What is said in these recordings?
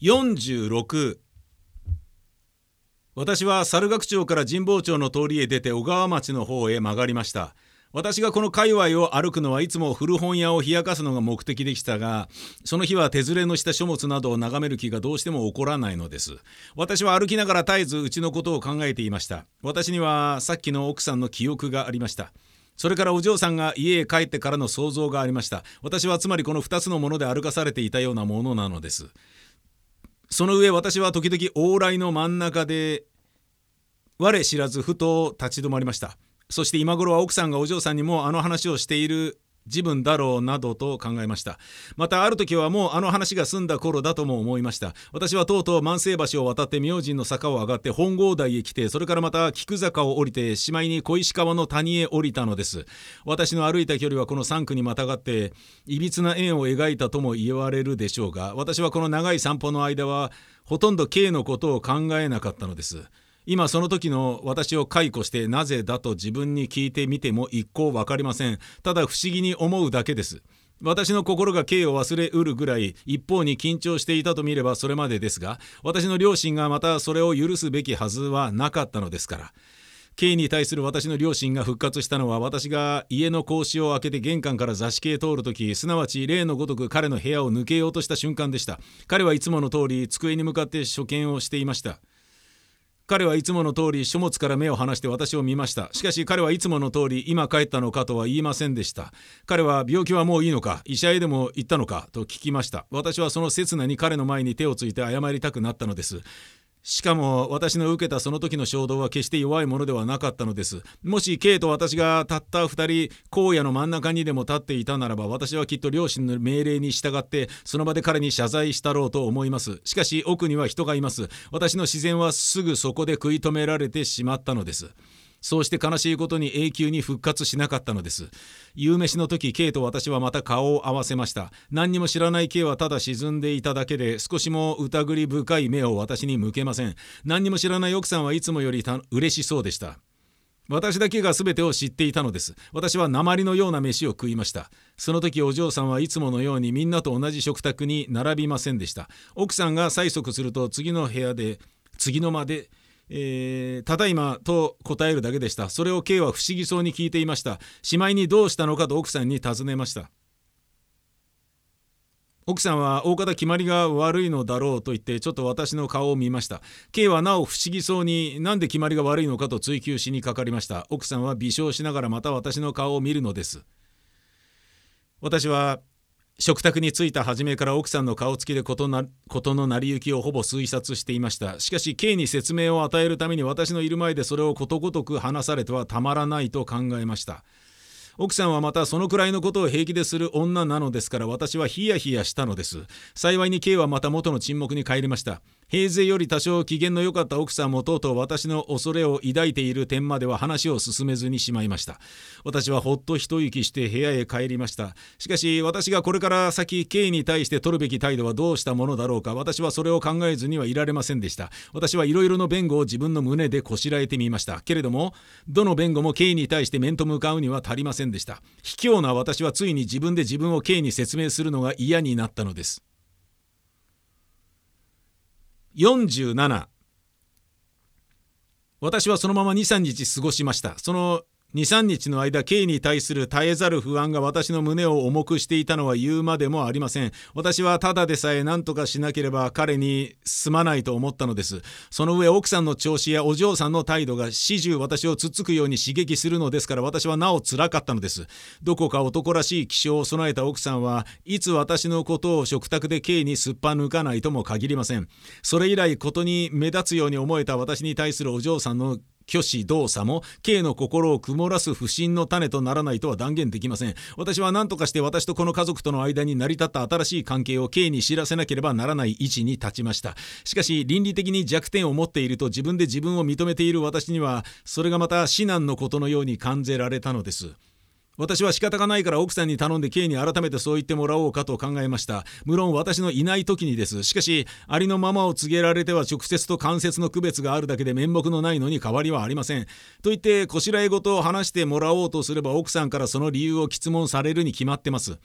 46私は猿楽町から神保町の通りへ出て小川町の方へ曲がりました。私がこの界隈を歩くのはいつも古本屋を冷やかすのが目的でしたがその日は手連れのした書物などを眺める気がどうしても起こらないのです。私は歩きながら絶えずうちのことを考えていました。私にはさっきの奥さんの記憶がありました。それからお嬢さんが家へ帰ってからの想像がありました。私はつまりこの2つのもので歩かされていたようなものなのです。その上私は時々往来の真ん中で我知らずふと立ち止まりました。そして今頃は奥さんがお嬢さんにもあの話をしている自分だろうなどと考えました。またある時はもうあの話が済んだ頃だとも思いました。私はとうとう万世橋を渡って明神の坂を上がって本郷台へ来てそれからまた菊坂を降りてしまいに小石川の谷へ降りたのです。私の歩いた距離はこの3区にまたがっていびつな円を描いたとも言われるでしょうが私はこの長い散歩の間はほとんど K のことを考えなかったのです。今その時の私を解雇してなぜだと自分に聞いてみても一向分かりません。ただ不思議に思うだけです。私の心が刑を忘れうるぐらい一方に緊張していたと見ればそれまでですが私の両親がまたそれを許すべきはずはなかったのですから。刑に対する私の両親が復活したのは私が家の格子を開けて玄関から座敷へ通るときすなわち例のごとく彼の部屋を抜けようとした瞬間でした。彼はいつもの通り机に向かって書見をしていました。彼はいつもの通り書物から目を離して私を見ました。しかし彼はいつもの通り今帰ったのかとは言いませんでした。彼は病気はもういいのか？医者へでも行ったのか？と聞きました。私はその刹那に彼の前に手をついて謝りたくなったのです。しかも私の受けたその時の衝動は決して弱いものではなかったのです。もし K と私がたった2人荒野の真ん中にでも立っていたならば私はきっと両親の命令に従ってその場で彼に謝罪したろうと思います。しかし奥には人がいます。私の自然はすぐそこで食い止められてしまったのです。そうして悲しいことに永久に復活しなかったのです。夕飯の時、K と私はまた顔を合わせました。何にも知らない K はただ沈んでいただけで、少しも疑り深い目を私に向けません。何にも知らない奥さんはいつもより嬉しそうでした。私だけが全てを知っていたのです。私は鉛のような飯を食いました。その時お嬢さんはいつものようにみんなと同じ食卓に並びませんでした。奥さんが催促すると次の部屋で、次の間で、えー、ただいまと答えるだけでした。それを K は不思議そうに聞いていました。しまいにどうしたのかと奥さんに尋ねました。奥さんは大方決まりが悪いのだろうと言ってちょっと私の顔を見ました K はなお不思議そうになんで決まりが悪いのかと追求しにかかりました奥さんは微笑しながらまた私の顔を見るのです私は食卓に着いた初めから奥さんの顔つきで事の成り行きをほぼ推察していました。しかし K に説明を与えるために私のいる前でそれをことごとく話されてはたまらないと考えました。奥さんはまたそのくらいのことを平気でする女なのですから私はヒヤヒヤしたのです。幸いに K はまた元の沈黙に帰りました。平勢より多少機嫌の良かった奥さんもとうとう私の恐れを抱いている点までは話を進めずにしまいました。私はほっと一息して部屋へ帰りました。しかし私がこれから先 K に対して取るべき態度はどうしたものだろうか。私はそれを考えずにはいられませんでした。私はいろいろの弁護を自分の胸でこしらえてみました。けれどもどの弁護も K に対して面と向かうには足りませんでした。卑怯な私はついに自分で自分を K に説明するのが嫌になったのです。47私はそのまま23日過ごしました。その23日の間 K に対する絶えざる不安が私の胸を重くしていたのは言うまでもありません。私はただでさえ何とかしなければ彼にすまないと思ったのです。その上奥さんの調子やお嬢さんの態度が始終私をつっつくように刺激するのですから私はなお辛かったのです。どこか男らしい気象を備えた奥さんはいつ私のことを食卓で K にすっぱ抜かないとも限りません。それ以来ことに目立つように思えた私に対するお嬢さんの虚子動作も K の心を曇らす不信の種とならないとは断言できません。私は何とかして私とこの家族との間に成り立った新しい関係を K に知らせなければならない位置に立ちました。しかし倫理的に弱点を持っていると自分で自分を認めている私にはそれがまた至難のことのように感じられたのです。私は仕方がないから奥さんに頼んで K に改めてそう言ってもらおうかと考えました。無論私のいない時にです。しかしありのままを告げられては直接と間接の区別があるだけで面目のないのに変わりはありません。と言ってこしらえ事を話してもらおうとすれば奥さんからその理由を質問されるに決まってます。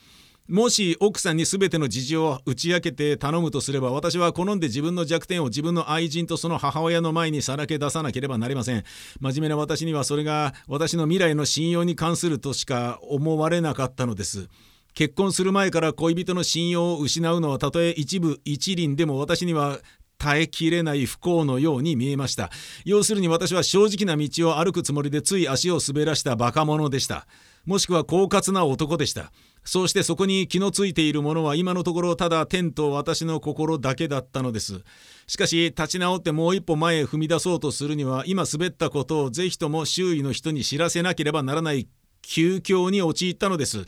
もし奥さんに全ての事情を打ち明けて頼むとすれば私は好んで自分の弱点を自分の愛人とその母親の前にさらけ出さなければなりません。真面目な私にはそれが私の未来の信用に関するとしか思われなかったのです。結婚する前から恋人の信用を失うのはたとえ一部一輪でも私には耐えきれない不幸のように見えました。要するに私は正直な道を歩くつもりでつい足を滑らしたバカ者でした。もしくは狡猾な男でした。そうしてそこに気のついているものは今のところただ天と私の心だけだったのです。しかし立ち直ってもう一歩前へ踏み出そうとするには今滑ったことをぜひとも周囲の人に知らせなければならない窮境に陥ったのです。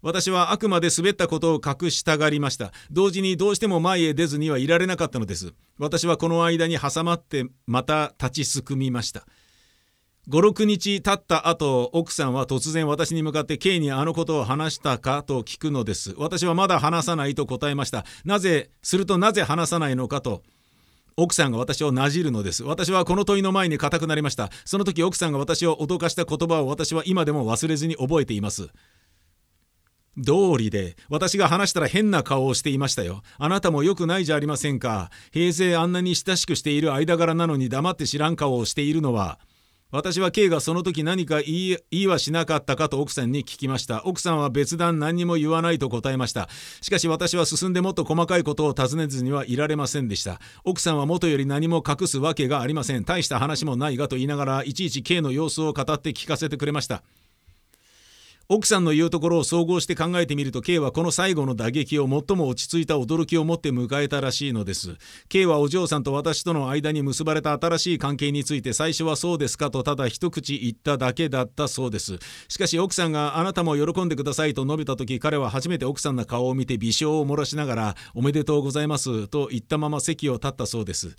私はあくまで滑ったことを隠したがりました。同時にどうしても前へ出ずにはいられなかったのです。私はこの間に挟まってまた立ちすくみました。56日経った後奥さんは突然私に向かって K にあのことを話したかと聞くのです。私はまだ話さないと答えました。なぜするとなぜ話さないのかと奥さんが私をなじるのです。私はこの問いの前に固くなりました。その時奥さんが私を脅かした言葉を私は今でも忘れずに覚えています。道理で私が話したら変な顔をしていましたよ。あなたも良くないじゃありませんか。平成あんなに親しくしている間柄なのに黙って知らん顔をしているのは私は K がその時何か言い言いはしなかったかと奥さんに聞きました。奥さんは別段何にも言わないと答えました。しかし私は進んでもっと細かいことを尋ねずにはいられませんでした。奥さんは元より何も隠すわけがありません。大した話もないがと言いながらいちいち K の様子を語って聞かせてくれました。奥さんの言うところを総合して考えてみると K はこの最後の打撃を最も落ち着いた驚きを持って迎えたらしいのです。K はお嬢さんと私との間に結ばれた新しい関係について最初はそうですかとただ一口言っただけだったそうです。しかし奥さんがあなたも喜んでくださいと述べた時彼は初めて奥さんの顔を見て微笑を漏らしながらおめでとうございますと言ったまま席を立ったそうです。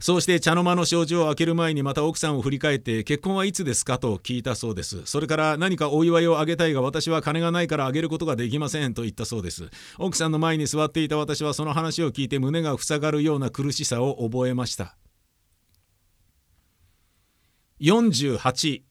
そうして茶の間の障子を開ける前にまた奥さんを振り返って結婚はいつですかと聞いたそうです。それから何かお祝いをあげたいが私は金がないからあげることができませんと言ったそうです。奥さんの前に座っていた私はその話を聞いて胸が塞がるような苦しさを覚えました。48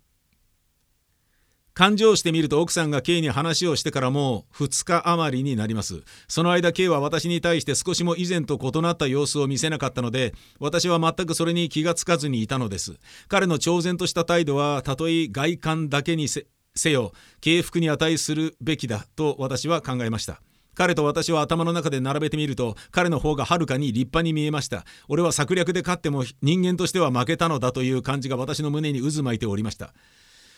勘定してみると奥さんが K に話をしてからもう2日余りになります。その間 K は私に対して少しも以前と異なった様子を見せなかったので私は全くそれに気がつかずにいたのです。彼の超然とした態度はたとえ外観だけにせよ敬服に値するべきだと私は考えました。彼と私は頭の中で並べてみると彼の方がはるかに立派に見えました。俺は策略で勝っても人間としては負けたのだという感じが私の胸に渦巻いておりました。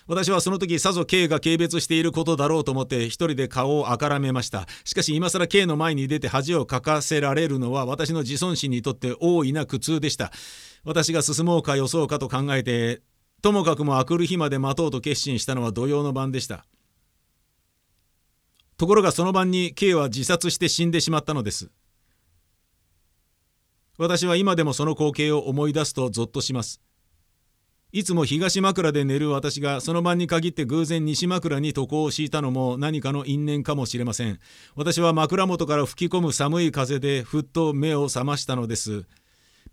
私はその時さぞ K が軽蔑していることだろうと思って一人で顔をあからめました。しかし今更 K の前に出て恥をかかせられるのは私の自尊心にとって大いな苦痛でした。私が進もうかよそうかと考えてともかくもあくる日まで待とうと決心したのは土曜の晩でした。ところがその晩に K は自殺して死んでしまったのです。私は今でもその光景を思い出すとゾッとします。いつも東枕で寝る私がその晩に限って偶然西枕に床を敷いたのも何かの因縁かもしれません。私は枕元から吹き込む寒い風でふっと目を覚ましたのです。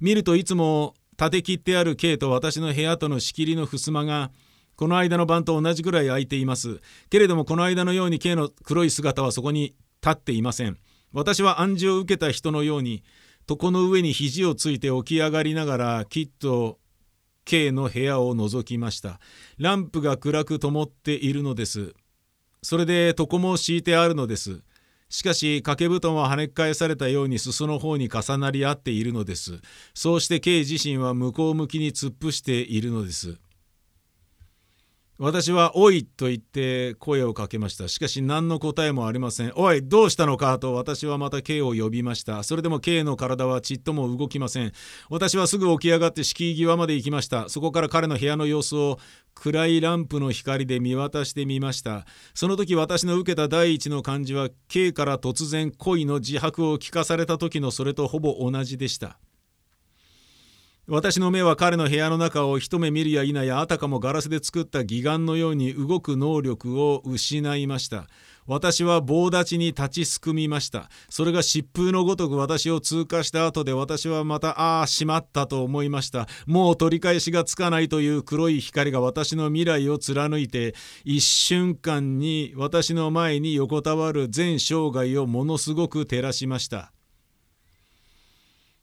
見るといつも立て切ってある K と私の部屋との仕切りの襖がこの間の晩と同じぐらい空いています。けれどもこの間のように K の黒い姿はそこに立っていません。私は暗示を受けた人のように床の上に肘をついて起き上がりながらきっと K の部屋を覗きました。ランプが暗く灯っているのです。それで床も敷いてあるのです。しかし掛け布団は跳ね返されたように裾の方に重なり合っているのです。そうして K 自身は向こう向きに突っ伏しているのです。私は「おい」と言って声をかけました。しかし何の答えもありません「おいどうしたのか」と私はまた K を呼びました。それでも K の体はちっとも動きません。私はすぐ起き上がって敷居際まで行きました。そこから彼の部屋の様子を暗いランプの光で見渡してみました。その時私の受けた第一の感じは K から突然恋の自白を聞かされた時のそれとほぼ同じでした。私の目は彼の部屋の中を一目見るや否やあたかもガラスで作った義眼のように動く能力を失いました。私は棒立ちに立ちすくみました。それが疾風のごとく私を通過した後で私はまたああしまったと思いました。もう取り返しがつかないという黒い光が私の未来を貫いて一瞬間に私の前に横たわる全生涯をものすごく照らしました。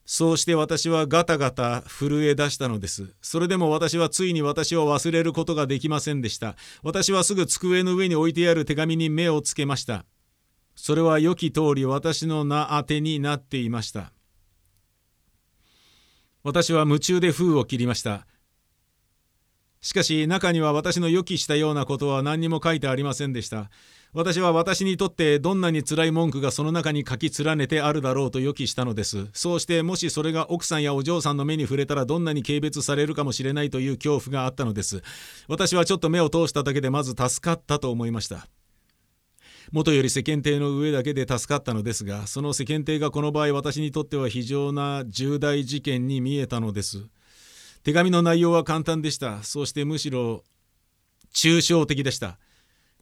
そうして私はガタガタ震え出したのです。それでも私はついに私を忘れることができませんでした。私はすぐ机の上に置いてある手紙に目をつけました。それは良き通り私の名当てになっていました。私は夢中で封を切りました。しかし中には私の予期したようなことは何にも書いてありませんでした。私は私にとってどんなに辛い文句がその中に書き連ねてあるだろうと予期したのです。そうしてもしそれが奥さんやお嬢さんの目に触れたらどんなに軽蔑されるかもしれないという恐怖があったのです。私はちょっと目を通しただけでまず助かったと思いました。元より世間体の上だけで助かったのですが、その世間体がこの場合私にとっては非常な重大事件に見えたのです。手紙の内容は簡単でした。そしてむしろ抽象的でした。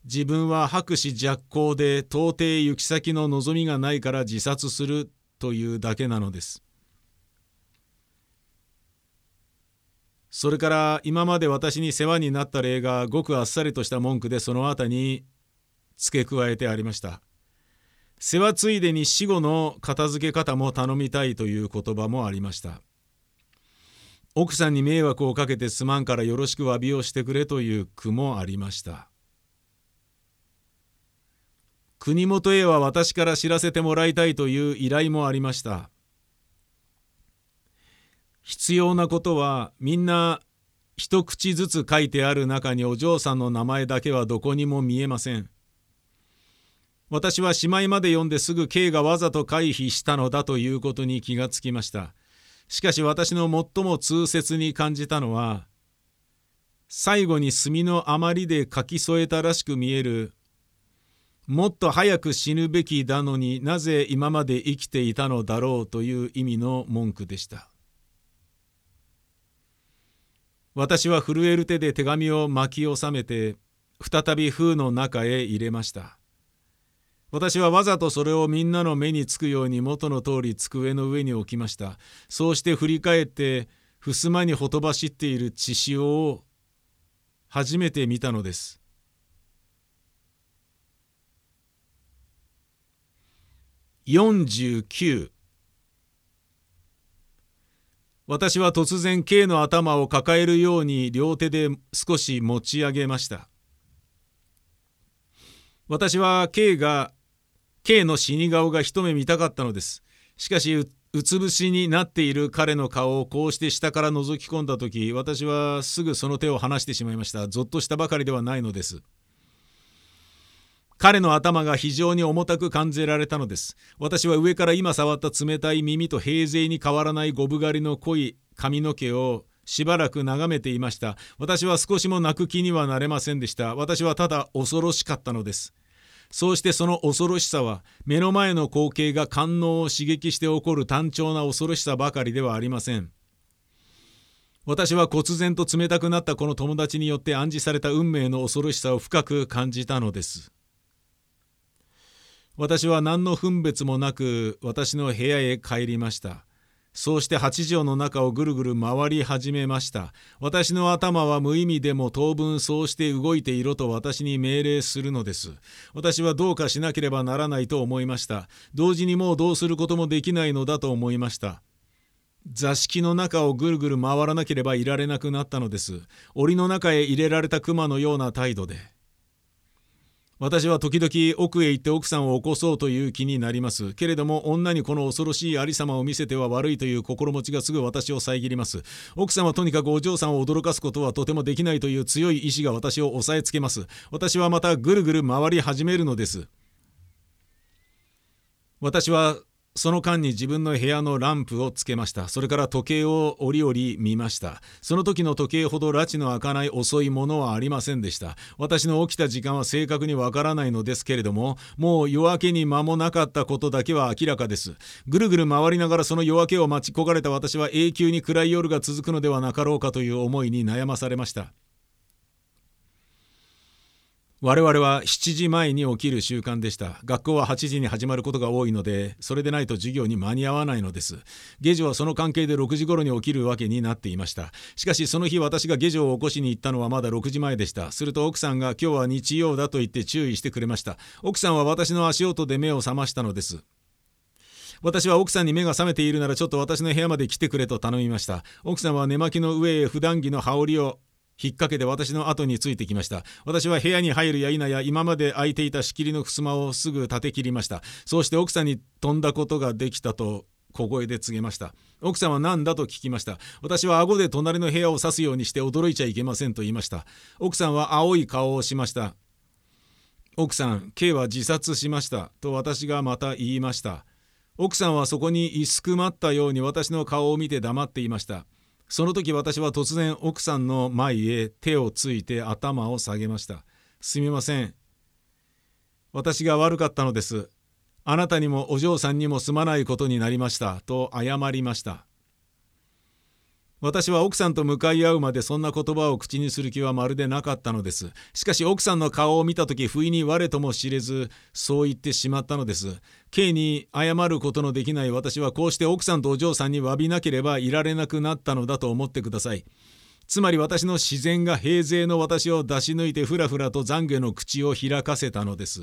自分は博士若行で到底行き先の望みがないから自殺するというだけなのです。それから今まで私に世話になった例がごくあっさりとした文句でその後に付け加えてありました。世話ついでに死後の片付け方も頼みたいという言葉もありました。奥さんに迷惑をかけてすまんからよろしく詫びをしてくれという句もありました。国元へは私から知らせてもらいたいという依頼もありました。必要なことはみんな一口ずつ書いてある中にお嬢さんの名前だけはどこにも見えません。私はしまいまで読んですぐ K がわざと回避したのだということに気がつきました。しかし私の最も痛切に感じたのは最後に墨の余りで書き添えたらしく見えるもっと早く死ぬべきだのになぜ今まで生きていたのだろうという意味の文句でした。私は震える手で手紙を巻き収めて再び封の中へ入れました。私はわざとそれをみんなの目につくように元の通り机の上に置きました。そうして振り返って襖にほとばしっている血潮を初めて見たのです。49私は突然 K の頭を抱えるように両手で少し持ち上げました私は K が K の死に顔が一目見たかったのですしかしうつ伏しになっている彼の顔をこうして下から覗き込んだ時私はすぐその手を離してしまいましたぞっとしたばかりではないのです彼の頭が非常に重たく感じられたのです。私は上から今触った冷たい耳と平勢に変わらないゴブ狩りの濃い髪の毛をしばらく眺めていました。私は少しも泣く気にはなれませんでした。私はただ恐ろしかったのです。そうしてその恐ろしさは目の前の光景が官能を刺激して起こる単調な恐ろしさばかりではありません。私は忽然と冷たくなったこの友達によって暗示された運命の恐ろしさを深く感じたのです。私は何の分別もなく私の部屋へ帰りました。そうして八畳の中をぐるぐる回り始めました。私の頭は無意味でも当分そうして動いていろと私に命令するのです。私はどうかしなければならないと思いました。同時にもうどうすることもできないのだと思いました。座敷の中をぐるぐる回らなければいられなくなったのです。檻の中へ入れられた熊のような態度で。私は時々奥へ行って奥さんを起こそうという気になります。けれども女にこの恐ろしいありさまを見せては悪いという心持ちがすぐ私を遮ります。奥さんはとにかくお嬢さんを驚かすことはとてもできないという強い意志が私を押さえつけます。私はまたぐるぐる回り始めるのです。私はその間に自分の部屋のランプをつけました。それから時計を折々見ました。その時の時計ほど拉致の開かない遅いものはありませんでした。私の起きた時間は正確にわからないのですけれども、もう夜明けに間もなかったことだけは明らかです。ぐるぐる回りながらその夜明けを待ち焦がれた私は永久に暗い夜が続くのではなかろうかという思いに悩まされました。我々は7時前に起きる習慣でした。学校は8時に始まることが多いのでそれでないと授業に間に合わないのです。下女はその関係で6時頃に起きるわけになっていました。しかしその日私が下女を起こしに行ったのはまだ6時前でした。すると奥さんが今日は日曜だと言って注意してくれました。奥さんは私の足音で目を覚ましたのです。私は奥さんに目が覚めているならちょっと私の部屋まで来てくれと頼みました。奥さんは寝巻きの上へ普段着の羽織を引っ掛けて私の後についてきました。私は部屋に入るや否や今まで開いていた仕切りの襖をすぐ立て切りました。そうして奥さんに飛んだことができたと小声で告げました。奥さんは何だと聞きました？私は顎で隣の部屋を指すようにして驚いちゃいけませんと言いました。奥さんは青い顔をしました。奥さん K は自殺しました。と私がまた言いました。奥さんはそこにいすくまったように私の顔を見て黙っていました。その時私は突然奥さんの前へ手をついて頭を下げました。すみません。私が悪かったのです。あなたにもお嬢さんにもすまないことになりました。と謝りました。私は奥さんと向かい合うまでそんな言葉を口にする気はまるでなかったのです。しかし奥さんの顔を見た時不意に我とも知れずそう言ってしまったのです。K に謝ることのできない私はこうして奥さんとお嬢さんに詫びなければいられなくなったのだと思ってください。つまり私の自然が平勢の私を出し抜いてふらふらと懺悔の口を開かせたのです。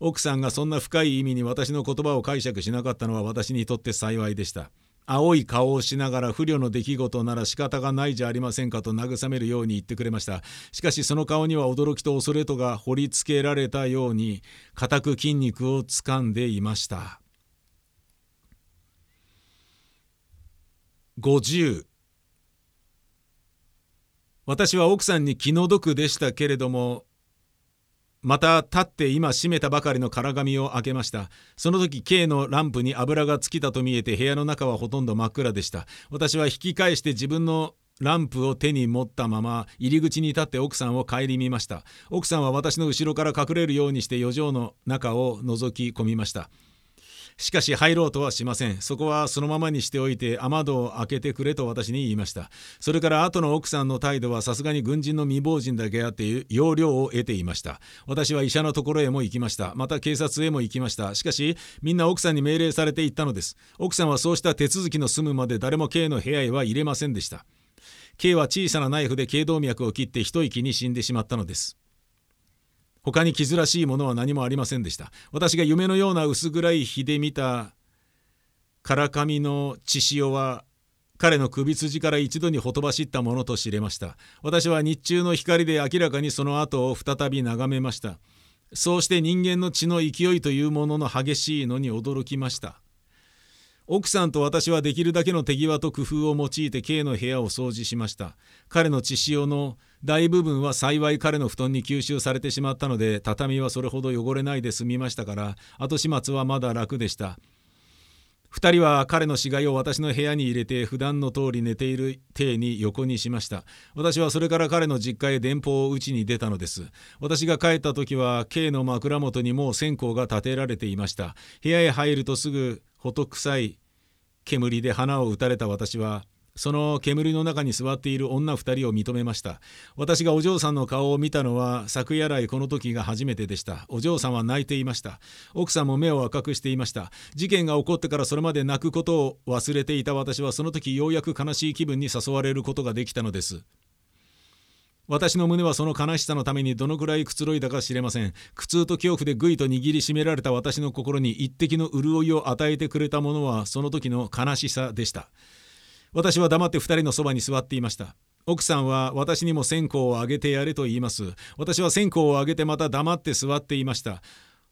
奥さんがそんな深い意味に私の言葉を解釈しなかったのは私にとって幸いでした。青い顔をしながら不慮の出来事なら仕方がないじゃありませんかと慰めるように言ってくれました。しかしその顔には驚きと恐れとが掘りつけられたように固く筋肉をつかんでいました。50私は奥さんに気の毒でしたけれどもまた立って今閉めたばかりの空紙を開けました。その時 K のランプに油が尽きたと見えて部屋の中はほとんど真っ暗でした。私は引き返して自分のランプを手に持ったまま入り口に立って奥さんを顧みました。奥さんは私の後ろから隠れるようにして余剰の中を覗き込みました。しかし入ろうとはしません。そこはそのままにしておいて雨戸を開けてくれと私に言いました。それから後の奥さんの態度はさすがに軍人の未亡人だけあって要領を得ていました。私は医者のところへも行きました。また警察へも行きました。しかしみんな奥さんに命令されて行ったのです。奥さんはそうした手続きの済むまで誰も K の部屋へは入れませんでした。K は小さなナイフで頸動脈を切って一息に死んでしまったのです。他に傷らしいものは何もありませんでした。私が夢のような薄暗い日で見たからかみの血潮は彼の首筋から一度にほとばしったものと知れました。私は日中の光で明らかにその後を再び眺めました。そうして人間の血の勢いというものの激しいのに驚きました。奥さんと私はできるだけの手際と工夫を用いて K の部屋を掃除しました。彼の血潮の大部分は幸い彼の布団に吸収されてしまったので畳はそれほど汚れないで済みましたから後始末はまだ楽でした。2人は彼の死骸を私の部屋に入れて普段の通り寝ている体に横にしました。私はそれから彼の実家へ電報を打ちに出たのです。私が帰った時は K の枕元にもう線香が立てられていました。部屋へ入るとすぐほと臭い煙で花を打たれた私はその煙の中に座っている女2人を認めました。私がお嬢さんの顔を見たのは昨夜来この時が初めてでした。お嬢さんは泣いていました。奥さんも目を赤くしていました。事件が起こってからそれまで泣くことを忘れていた私はその時ようやく悲しい気分に誘われることができたのです。私の胸はその悲しさのためにどのくらいくつろいだか知れません。苦痛と恐怖でぐいと握りしめられた私の心に一滴の潤いを与えてくれたものはその時の悲しさでした。私は黙って2人のそばに座っていました。奥さんは私にも線香をあげてやれと言います。私は線香をあげてまた黙って座っていました。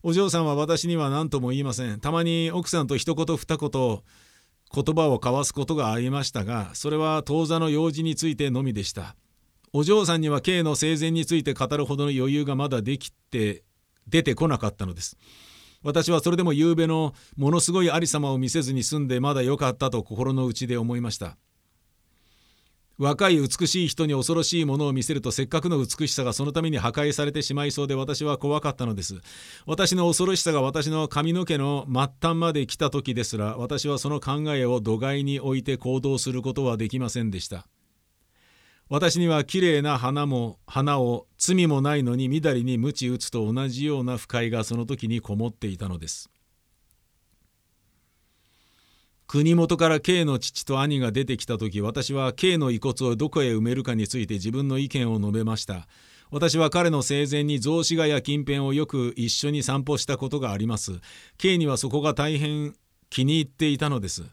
お嬢さんは私には何とも言いません。たまに奥さんと一言二言言葉を交わすことがありましたがそれは当座の用事についてのみでした。お嬢さんには K の生前について語るほどの余裕がまだできて出てこなかったのです。私はそれでも夕べのものすごいありさまを見せずに済んでまだ良かったと心の内で思いました。若い美しい人に恐ろしいものを見せるとせっかくの美しさがそのために破壊されてしまいそうで私は怖かったのです。私の恐ろしさが私の髪の毛の末端まで来た時ですら私はその考えを土外に置いて行動することはできませんでした。私にはきれいな花も花を罪もないのにみだりに鞭打つと同じような不快がその時にこもっていたのです。国元から K の父と兄が出てきた時私は K の遺骨をどこへ埋めるかについて自分の意見を述べました。私は彼の生前に雑司ヶ谷近辺をよく一緒に散歩したことがあります。K にはそこが大変気に入っていたのです。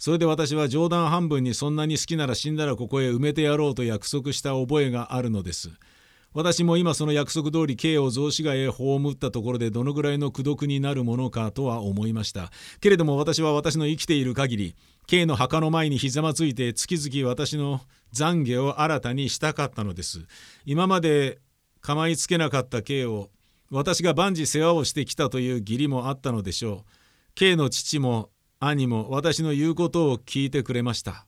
それで私は冗談半分にそんなに好きなら死んだらここへ埋めてやろうと約束した覚えがあるのです。私も今その約束通り K を雑司ヶ谷へ葬ったところでどのぐらいの功徳になるものかとは思いました。けれども私は私の生きている限り K の墓の前にひざまついて月々私の懺悔を新たにしたかったのです。今まで構いつけなかった K を私が万事世話をしてきたという義理もあったのでしょう。K の父も兄も私の言うことを聞いてくれました。